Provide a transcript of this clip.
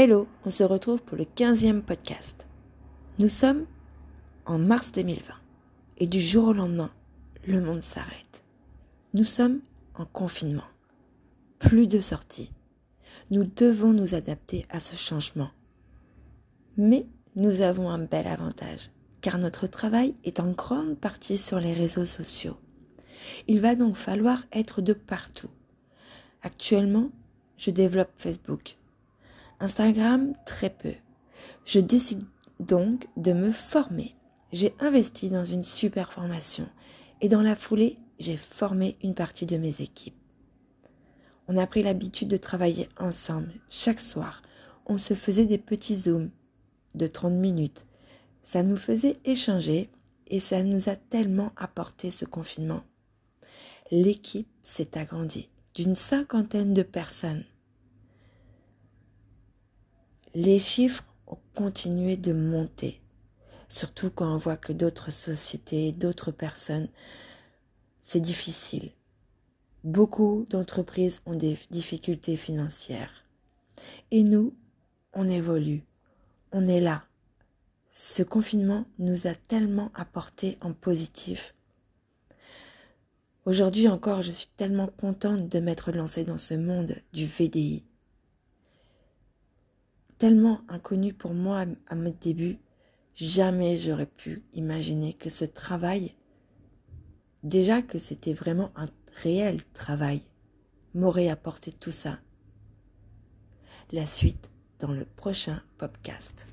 Hello, on se retrouve pour le 15e podcast. Nous sommes en mars 2020 et du jour au lendemain, le monde s'arrête. Nous sommes en confinement. Plus de sorties. Nous devons nous adapter à ce changement. Mais nous avons un bel avantage, car notre travail est en grande partie sur les réseaux sociaux. Il va donc falloir être de partout. Actuellement, je développe Facebook. Instagram, très peu. Je décide donc de me former. J'ai investi dans une super formation et dans la foulée, j'ai formé une partie de mes équipes. On a pris l'habitude de travailler ensemble chaque soir. On se faisait des petits zooms de 30 minutes. Ça nous faisait échanger et ça nous a tellement apporté ce confinement. L'équipe s'est agrandie d'une cinquantaine de personnes. Les chiffres ont continué de monter, surtout quand on voit que d'autres sociétés, d'autres personnes, c'est difficile. Beaucoup d'entreprises ont des difficultés financières. Et nous, on évolue, on est là. Ce confinement nous a tellement apporté en positif. Aujourd'hui encore, je suis tellement contente de m'être lancée dans ce monde du VDI. Tellement inconnu pour moi à mes débuts, jamais j'aurais pu imaginer que ce travail, déjà que c'était vraiment un réel travail, m'aurait apporté tout ça. La suite dans le prochain podcast.